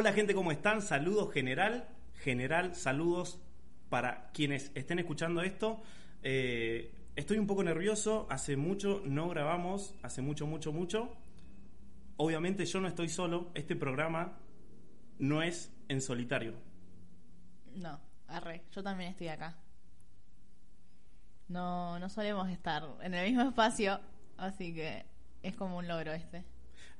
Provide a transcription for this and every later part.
Hola gente, ¿cómo están? Saludos general, general, saludos para quienes estén escuchando esto. Eh, estoy un poco nervioso, hace mucho no grabamos, hace mucho, mucho, mucho. Obviamente yo no estoy solo, este programa no es en solitario. No, arre, yo también estoy acá. No, no solemos estar en el mismo espacio, así que es como un logro este.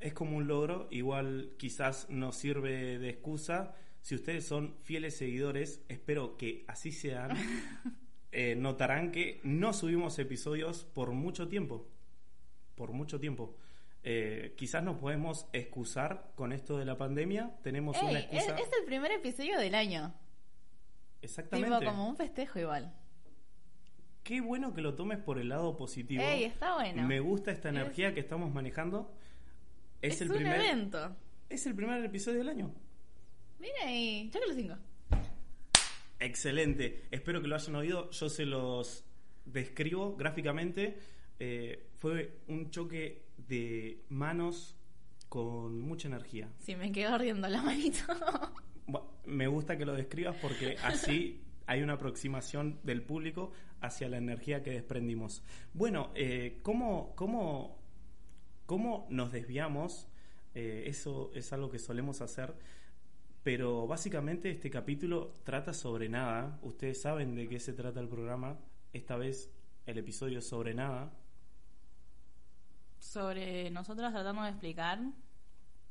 Es como un logro, igual quizás nos sirve de excusa. Si ustedes son fieles seguidores, espero que así sean. eh, notarán que no subimos episodios por mucho tiempo. Por mucho tiempo. Eh, quizás nos podemos excusar con esto de la pandemia. Tenemos Ey, una es, excusa. es el primer episodio del año. Exactamente. Tipo como un festejo igual. Qué bueno que lo tomes por el lado positivo. Ey, está bueno. Me gusta esta Es- energía que estamos manejando. Es, Es, el un primer evento. es el primer episodio del año. Mira ahí, que los cinco. Excelente. Espero que lo hayan oído. Yo se los describo gráficamente. Eh, fue un choque de manos con mucha energía. Sí, me quedó ardiendo la manito. Me gusta que lo describas porque así hay una aproximación del público hacia la energía que desprendimos. Bueno, eh, ¿cómo, cómo, cómo nos desviamos? Eh, eso es algo que solemos hacer. Pero básicamente este capítulo trata sobre nada. Ustedes saben de qué se trata el programa. Esta vez el episodio sobre nada. Sobre nosotros tratando de explicar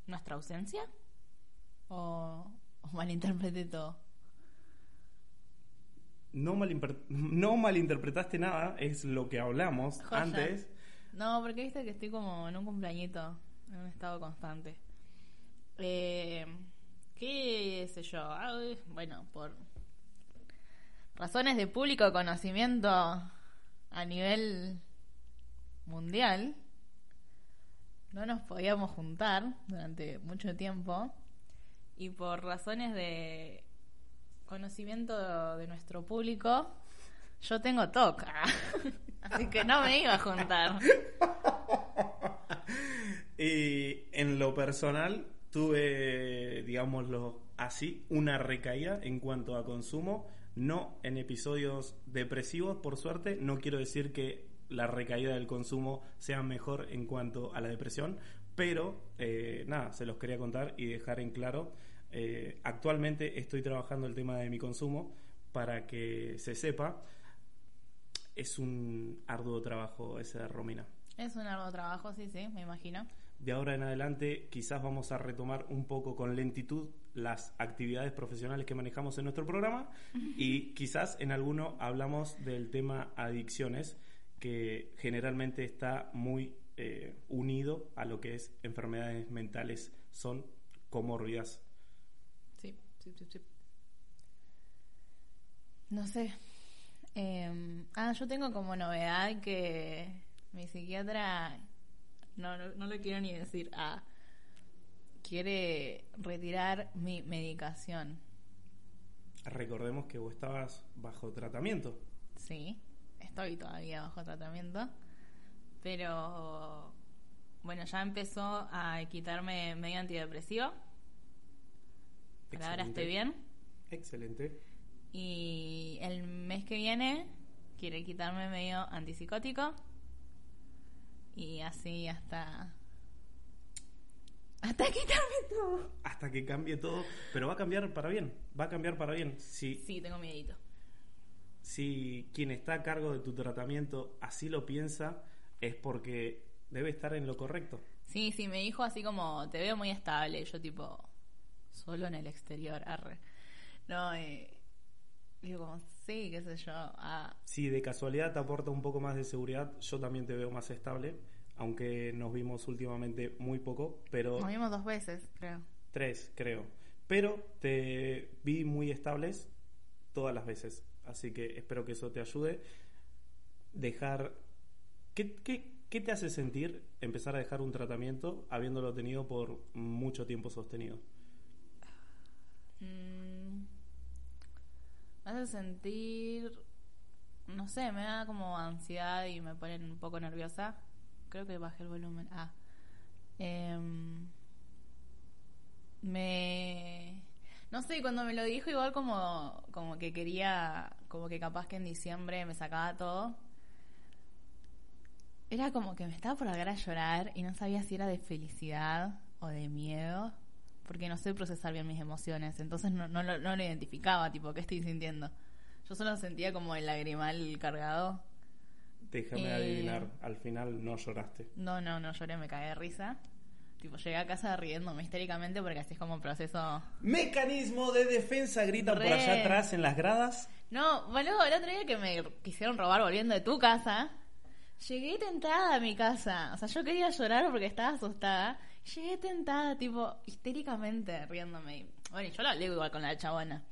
nuestra ausencia. O, o malinterpreté todo. No, malimper- no malinterpretaste nada, es lo que hablamos Joya. antes. No, porque viste que estoy como en un cumpleañito, en un estado constante. Eh, ¿Qué sé yo? Ah, bueno, por razones de público conocimiento a nivel mundial, no nos podíamos juntar durante mucho tiempo y por razones de conocimiento de nuestro público, yo tengo TOC. Que no me iba a juntar. Y en lo personal tuve, digámoslo así, una recaída en cuanto a consumo, no en episodios depresivos, por suerte, no quiero decir que la recaída del consumo sea mejor en cuanto a la depresión, pero eh, nada, se los quería contar y dejar en claro. eh, actualmente estoy trabajando el tema de mi consumo para que se sepa. Es un arduo trabajo ese de Romina. Es un arduo trabajo, sí, sí, me imagino. De ahora en adelante quizás vamos a retomar un poco con lentitud las actividades profesionales que manejamos en nuestro programa y quizás en alguno hablamos del tema adicciones que generalmente está muy eh, unido a lo que es enfermedades mentales, son comórbidas. Sí, sí, sí, sí. No sé. Eh, ah, yo tengo como novedad que mi psiquiatra, no, no, no lo quiero ni decir, ah, quiere retirar mi medicación. Recordemos que vos estabas bajo tratamiento. Sí, estoy todavía bajo tratamiento, pero bueno, ya empezó a quitarme medio antidepresivo. Por ahora estoy bien. Excelente. Y el mes que viene quiere quitarme medio antipsicótico. Y así hasta. Hasta quitarme todo. Hasta que cambie todo, pero va a cambiar para bien, va a cambiar para bien. Si Sí, tengo miedito. si quien está a cargo de tu tratamiento así lo piensa, es porque debe estar en lo correcto. Sí, sí, me dijo así como: Te veo muy estable. Yo, tipo, solo en el exterior, arre. No, eh. Digo, como, sí, qué sé yo. Ah, Si de casualidad te aporta un poco más de seguridad, yo también te veo más estable, aunque nos vimos últimamente muy poco, pero nos vimos dos veces, creo. tres creo. Pero te vi muy estables todas las veces, así que espero que eso te ayude. Dejar... ¿Qué, qué, qué te hace sentir empezar a dejar un tratamiento habiéndolo tenido por mucho tiempo sostenido? Mm, me hace sentir, no sé, me da como ansiedad y me pone un poco nerviosa. Creo que bajé el volumen. Ah. Em, me no sé, cuando me lo dijo igual como, como que quería, como que capaz que en diciembre me sacaba todo. Era como que me estaba por largar a llorar y no sabía si era de felicidad o de miedo, porque no sé procesar bien mis emociones, entonces no, no, lo, no lo identificaba, tipo, ¿qué estoy sintiendo? Yo solo sentía como el lagrimal cargado. Déjame Eh, adivinar, al final no lloraste. No, no, no lloré, me cagué de risa. Tipo, llegué a casa riéndome histéricamente porque así es como un proceso... Mecanismo de defensa, gritan por Re. allá atrás en las gradas. No, boludo, el otro día que me quisieron robar volviendo de tu casa, llegué tentada a mi casa. O sea, yo quería llorar porque estaba asustada. Llegué tentada, tipo, histéricamente riéndome. Bueno, y yo lo hablé igual con la chabona.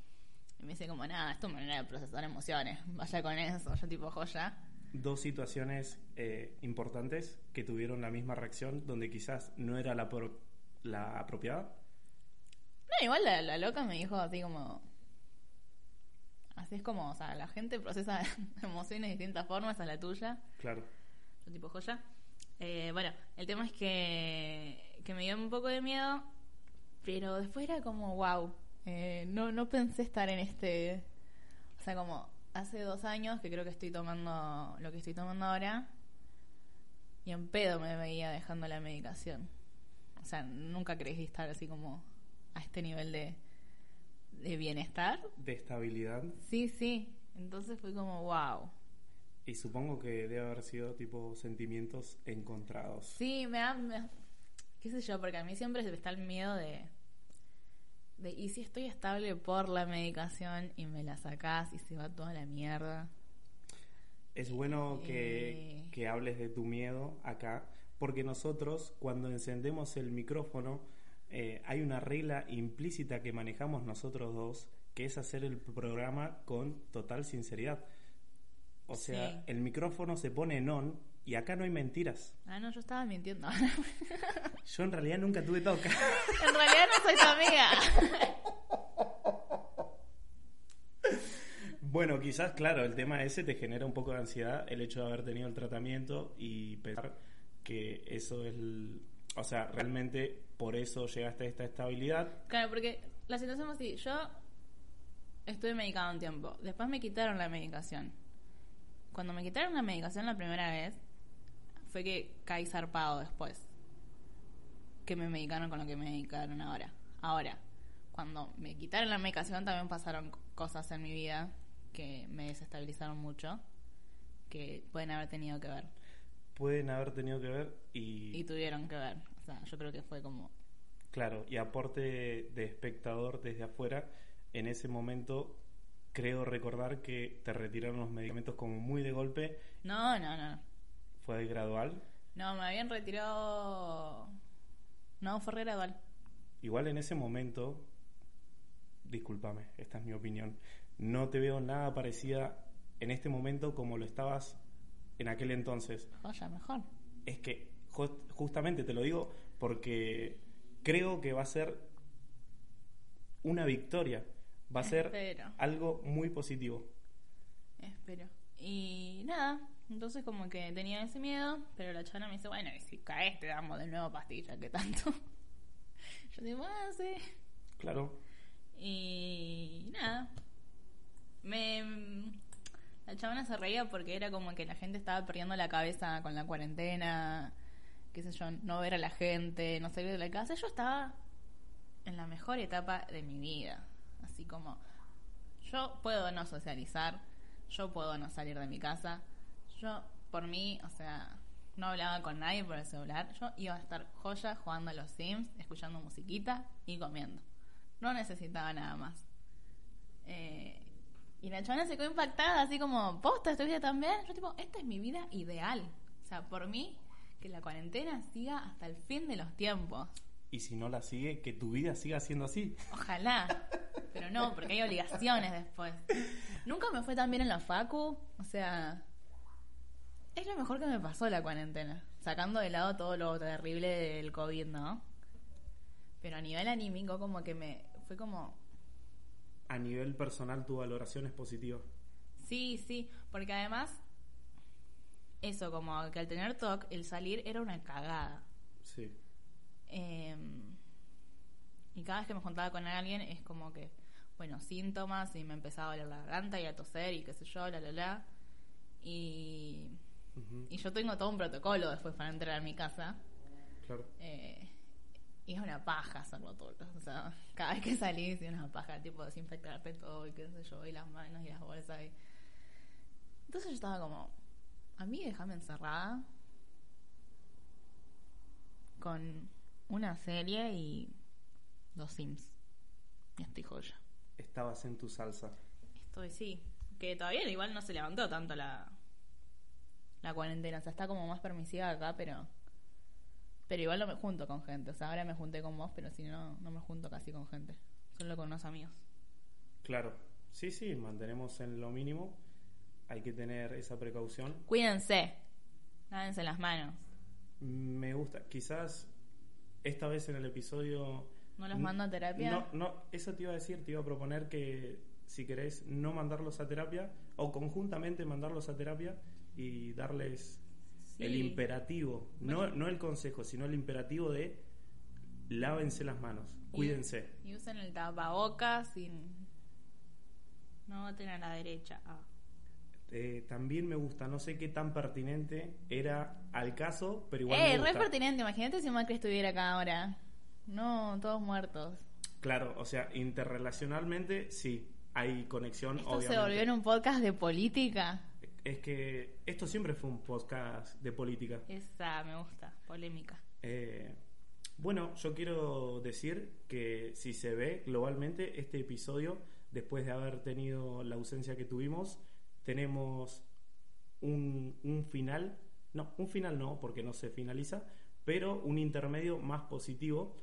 Y me dice como, nada, es tu manera de procesar emociones. Vaya con eso. Yo tipo, joya. Dos situaciones eh, importantes que tuvieron la misma reacción, donde quizás no era la, pro- la apropiada. No, igual la, la loca me dijo así como... Así es como, o sea, la gente procesa emociones de distintas formas a la tuya. Claro. Tipo joya. Eh, bueno, el tema es que, que me dio un poco de miedo, pero después era como, wow, eh, no, no pensé estar en este... O sea, como hace dos años que creo que estoy tomando lo que estoy tomando ahora y en pedo me veía dejando la medicación. O sea, nunca creí estar así como a este nivel de, de bienestar. De estabilidad. Sí, sí. Entonces fue como, wow. Y supongo que debe haber sido tipo sentimientos encontrados. Sí, me da. me- qué sé yo, porque a mí siempre se me está el miedo de. de ¿y si estoy estable por la medicación y me la sacás y se va toda la mierda? Es bueno que, Eh. que hables de tu miedo acá, porque nosotros cuando encendemos el micrófono eh, hay una regla implícita que manejamos nosotros dos, que es hacer el programa con total sinceridad. O sea, Sí. el micrófono se pone en on y acá no hay mentiras. Ah, no, yo estaba mintiendo. Yo en realidad nunca tuve toca. en realidad no soy tu amiga. Bueno, quizás, claro, el tema ese te genera un poco de ansiedad el hecho de haber tenido el tratamiento y pensar que eso es, el- o sea, realmente por eso llegaste a esta estabilidad. Claro, porque la situación fue así. Yo estuve medicado un tiempo. Después me quitaron la medicación. Cuando me quitaron la medicación la primera vez, fue que caí zarpado después. Que me medicaron con lo que me medicaron ahora. Ahora, cuando me quitaron la medicación también pasaron cosas en mi vida que me desestabilizaron mucho, que pueden haber tenido que ver. Pueden haber tenido que ver y, Y tuvieron que ver. O sea, yo creo que fue como... claro, y aporte de espectador desde afuera, en ese momento creo recordar que te retiraron los medicamentos como muy de golpe, No, no, no. fue gradual. No, me habían retirado. No, fue re gradual. Igual en ese momento, discúlpame, esta es mi opinión, no te veo nada parecida en este momento como lo estabas en aquel entonces. Joya, mejor. Es que ju- justamente te lo digo porque creo que va a ser una victoria, va a ser algo muy positivo. Espero. Y nada, entonces como que tenía ese miedo, pero la chana me dice, bueno, y si caes te damos de nuevo pastilla, ¿qué tanto? Yo digo, ah, sí. Claro, Y nada. Me. La chabona se reía porque era como que la gente estaba perdiendo la cabeza con la cuarentena, qué sé yo, no ver a la gente, no salir de la casa. Yo estaba en la mejor etapa de mi vida. Así como, yo puedo no socializar, yo puedo no salir de mi casa, yo por mí, o sea, no hablaba con nadie por el celular, yo iba a estar joya jugando a los Sims, escuchando musiquita y comiendo. No necesitaba nada más. Eh, y la chavana se quedó impactada, así como, posta, ¿tu vida también? Yo tipo, esta es mi vida ideal. O sea, por mí, que la cuarentena siga hasta el fin de los tiempos. y si no la sigue, que tu vida siga siendo así. Ojalá. Pero no, porque hay obligaciones después. Nunca me fue tan bien en la facu. O sea, es lo mejor que me pasó la cuarentena. Sacando de lado todo lo terrible del COVID, ¿no? Pero a nivel anímico como que me... Fue como... A nivel personal, tu valoración es positiva. Sí, sí. Porque además... Eso, como que al tener TOC, el salir era una cagada. Sí. Eh, y cada vez que me juntaba con alguien es como que bueno, síntomas y me empezaba a doler la garganta y a toser y qué sé yo, la, la, la. Y, y yo tengo todo un protocolo después para entrar a mi casa. Claro. Eh, y es una paja hacerlo todo. O sea, cada vez que salís es una paja, tipo desinfectarte todo y qué sé yo, y las manos y las bolsas. Y... Entonces yo estaba como, a mí déjame encerrada con una serie y dos Sims. Y estoy joya. Estabas en tu salsa. Estoy, sí. Que todavía igual no se levantó tanto la, la cuarentena. O sea, está como más permisiva acá, pero. Pero igual no me junto con gente. O sea, ahora me junté con vos, pero si no, no me junto casi con gente. Solo con unos amigos. Claro. Sí, sí, mantenemos en lo mínimo. Hay que tener esa precaución. Cuídense. Lávense las manos. Me gusta. Quizás esta vez en el episodio. ¿No los mando a terapia? No, no, eso te iba a decir, te iba a proponer que si querés no mandarlos a terapia o conjuntamente mandarlos a terapia y darles Sí. el imperativo, no, no el consejo, sino el imperativo de lávense las manos, Y- cuídense. Y usen el tapabocas y. No voten a la derecha. Ah. Eh, también me gusta, no sé qué tan pertinente era al caso, pero igual eh, me re pertinente. Imagínate si Macri estuviera acá ahora. No, todos muertos. Claro, o sea, interrelacionalmente sí, hay conexión, Esto obviamente. se volvió en un podcast de política. Es que esto siempre fue un podcast de política. Esa me gusta, polémica. Eh, bueno, yo quiero decir que si se ve globalmente este episodio, después de haber tenido la ausencia que tuvimos, tenemos un, un final, no, un final no, porque no se finaliza, pero un intermedio más positivo.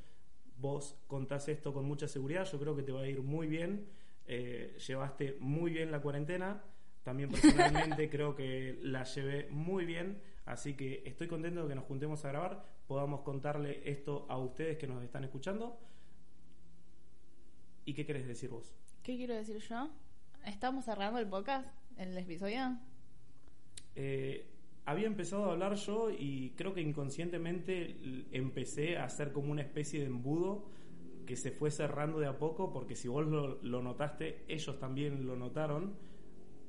Vos contás esto con mucha seguridad, yo creo que te va a ir muy bien, eh, llevaste muy bien la cuarentena, también personalmente creo que la llevé muy bien, así que estoy contento de que nos juntemos a grabar, podamos contarle esto a ustedes que nos están escuchando. ¿Y qué querés decir vos? ¿Qué quiero decir yo? ¿Estamos cerrando el podcast? ¿El episodio? Eh, había empezado a hablar yo y creo que inconscientemente empecé a hacer como una especie de embudo que se fue cerrando de a poco, porque si vos lo, lo notaste, ellos también lo notaron.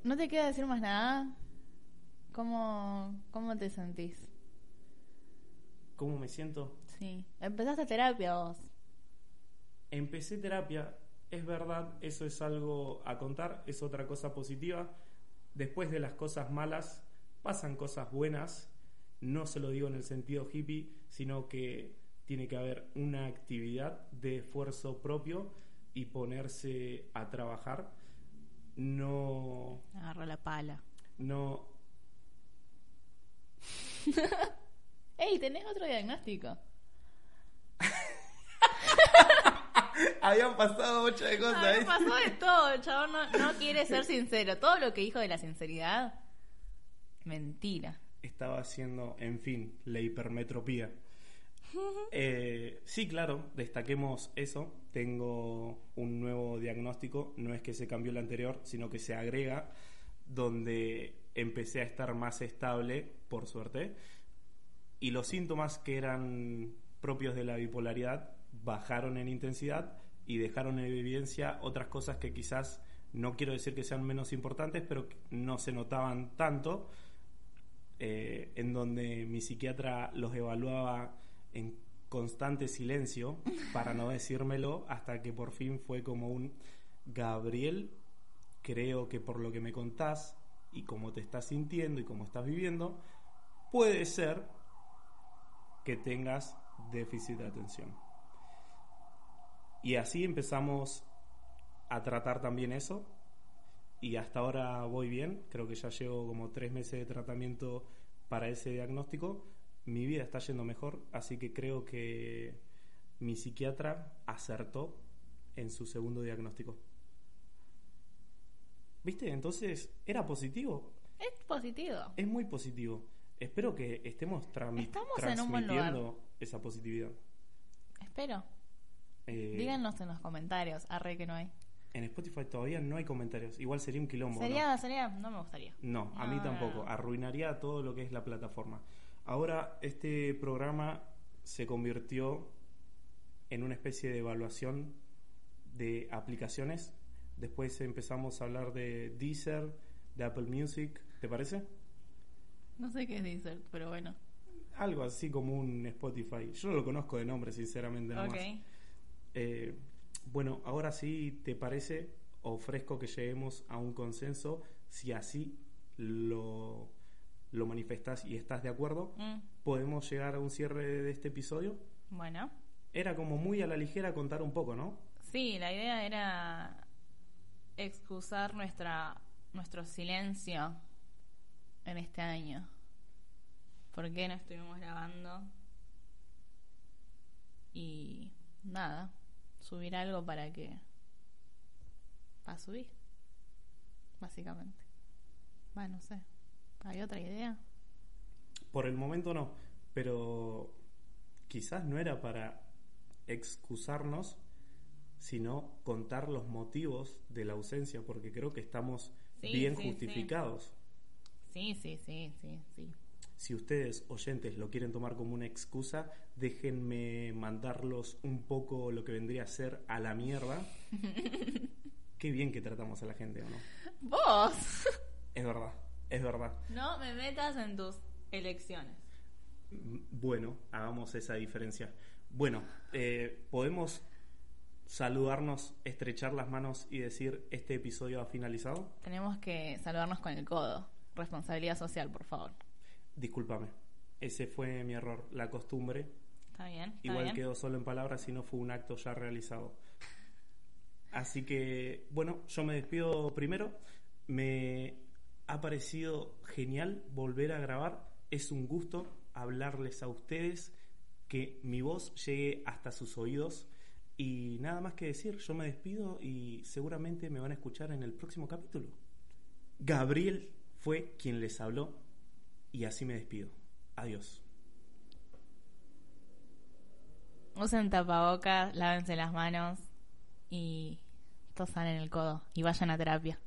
¿No te queda decir más nada? ¿Cómo, cómo te sentís? ¿Cómo me siento? Sí. Empezaste terapia vos. Empecé terapia, es verdad, eso es algo a contar, es otra cosa positiva. Después de las cosas malas, pasan cosas buenas. No se lo digo en el sentido hippie, sino que tiene que haber una actividad de esfuerzo propio y ponerse a trabajar. No, Agarró la pala. no, ¡Ey! ¿Tenés otro diagnóstico? habían pasado muchas cosas. me pasó de todo, el chabón no, no quiere ser sincero. Todo lo que dijo de la sinceridad, mentira. estaba haciendo, en fin, la hipermetropía. Eh, sí, claro, destaquemos eso. Tengo un nuevo diagnóstico, no es que se cambió el anterior, sino que se agrega, donde empecé a estar más estable, por suerte, y los síntomas que eran propios de la bipolaridad bajaron en intensidad y dejaron en evidencia otras cosas que quizás no quiero decir que sean menos importantes, pero no se notaban tanto eh, en donde mi psiquiatra los evaluaba en constante silencio para no decírmelo hasta que por fin fue como un Gabriel, creo que por lo que me contás y cómo te estás sintiendo y cómo estás viviendo, puede ser que tengas déficit de atención. Y así empezamos a tratar también eso y hasta ahora voy bien, creo que ya llevo como tres meses de tratamiento para ese diagnóstico, mi vida está yendo mejor, así que creo que mi psiquiatra acertó en su segundo diagnóstico. ¿Viste? Entonces, era positivo, Es positivo. es muy positivo. Espero que estemos Estamos en un transmitiendo esa positividad. Espero. Eh, Díganos en los comentarios. Arre que no hay. En Spotify todavía no hay comentarios. Igual sería un quilombo. ¿no? Sería, sería, no me gustaría. No, a mí tampoco. no. Arruinaría todo lo que es la plataforma. Ahora este programa se convirtió en una especie de evaluación de aplicaciones Después empezamos a hablar de Deezer, de Apple Music, ¿te parece? No sé qué es Deezer, pero bueno. Algo así como un Spotify. Yo no lo conozco de nombre, sinceramente. Ok. Eh, bueno, ahora sí, ¿te parece? Ofrezco que lleguemos a un consenso. Si así lo, lo manifestás y estás de acuerdo, Mm, podemos llegar a un cierre de este episodio. Bueno. Era como muy a la ligera contar un poco, ¿no? Sí, la idea era excusar nuestra nuestro silencio en este año. ¿Por qué no estuvimos grabando? Y nada, subir algo para que para subir, básicamente. Va, no sé. ¿Hay otra idea? Por el momento no, pero quizás no era para excusarnos, sino contar los motivos de la ausencia, porque creo que estamos Sí, bien sí, sí. justificados. Sí, sí, sí, sí, sí. Si ustedes, oyentes, lo quieren tomar como una excusa, déjenme mandarlos un poco lo que vendría a ser a la mierda. Qué bien que tratamos a la gente, ¿o no? Vos. Es verdad, es verdad. No me metas en tus elecciones. Mm, Bueno, hagamos esa diferencia. Bueno, eh, podemos saludarnos, estrechar las manos y decir este episodio ha finalizado. Tenemos que saludarnos con el codo. Responsabilidad social, por favor. Discúlpame, ese fue mi error, la costumbre. ¿Está bien? ¿Está Igual bien? quedó solo en palabras y no fue un acto ya realizado. Así que, bueno, yo me despido primero. Me ha parecido genial volver a grabar. Es un gusto hablarles a ustedes, que mi voz llegue hasta sus oídos. Y nada más que decir, yo me despido y seguramente me van a escuchar en el próximo capítulo. Gabriel fue quien les habló y así me despido. Adiós. Usen tapabocas, lávense las manos y tosan en el codo y vayan a terapia.